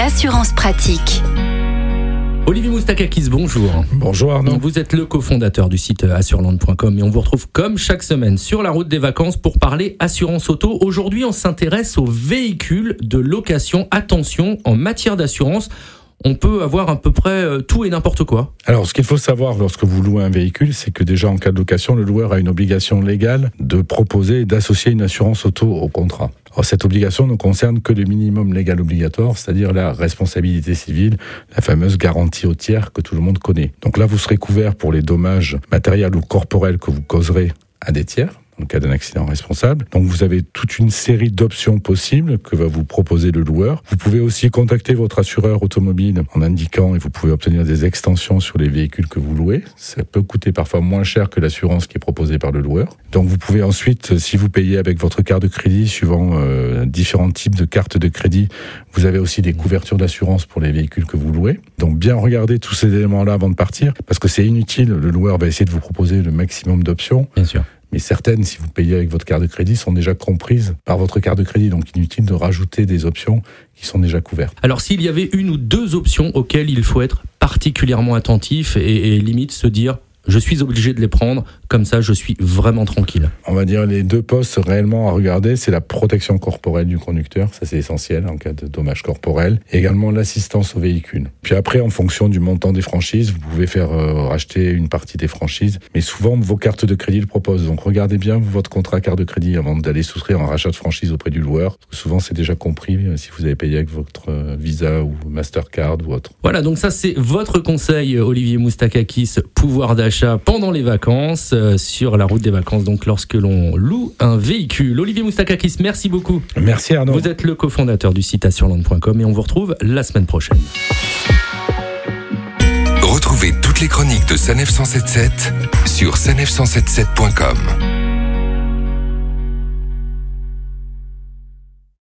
l'assurance pratique. Olivier Moustakakis, bonjour. Bonjour Arnaud. Vous êtes le cofondateur du site assureland.com et on vous retrouve comme chaque semaine sur la route des vacances pour parler assurance auto. Aujourd'hui, on s'intéresse aux véhicules de location. Attention, en matière d'assurance, on peut avoir à peu près euh, tout et n'importe quoi. Alors, ce qu'il faut savoir lorsque vous louez un véhicule, c'est que déjà en cas de location, le loueur a une obligation légale de proposer et d'associer une assurance auto au contrat. Alors, cette obligation ne concerne que le minimum légal obligatoire, c'est-à-dire la responsabilité civile, la fameuse garantie au tiers que tout le monde connaît. Donc là, vous serez couvert pour les dommages matériels ou corporels que vous causerez à des tiers cas d'un accident responsable. Donc vous avez toute une série d'options possibles que va vous proposer le loueur. Vous pouvez aussi contacter votre assureur automobile en indiquant et vous pouvez obtenir des extensions sur les véhicules que vous louez. Ça peut coûter parfois moins cher que l'assurance qui est proposée par le loueur. Donc vous pouvez ensuite, si vous payez avec votre carte de crédit, suivant euh, différents types de cartes de crédit, vous avez aussi des couvertures d'assurance pour les véhicules que vous louez. Donc bien regarder tous ces éléments-là avant de partir, parce que c'est inutile. Le loueur va essayer de vous proposer le maximum d'options. Bien sûr mais certaines, si vous payez avec votre carte de crédit, sont déjà comprises par votre carte de crédit. Donc inutile de rajouter des options qui sont déjà couvertes. Alors s'il y avait une ou deux options auxquelles il faut être particulièrement attentif et, limite se dire je suis obligé de les prendre, comme ça je suis vraiment tranquille. On va dire les deux postes réellement à regarder, c'est la protection corporelle du conducteur, ça c'est essentiel en cas de dommage corporel, et également l'assistance au véhicule. Puis après, en fonction du montant des franchises, vous pouvez faire euh, racheter une partie des franchises, mais souvent vos cartes de crédit le proposent. Donc regardez bien votre contrat carte de crédit avant d'aller souscrire un rachat de franchise auprès du loueur. souvent c'est déjà compris euh, si vous avez payé avec votre euh, Visa ou Mastercard ou autre. Voilà, donc ça c'est votre conseil Olivier Moustakakis, pouvoir d'achat pendant les vacances, euh, sur la route des vacances, donc lorsque l'on loue un véhicule. Olivier Moustakakis, merci beaucoup. Merci Arnaud. Vous êtes le cofondateur du site assureland.com et on vous retrouve la semaine prochaine. Retrouvez toutes les chroniques de Sanef 177 sur sanef177.com.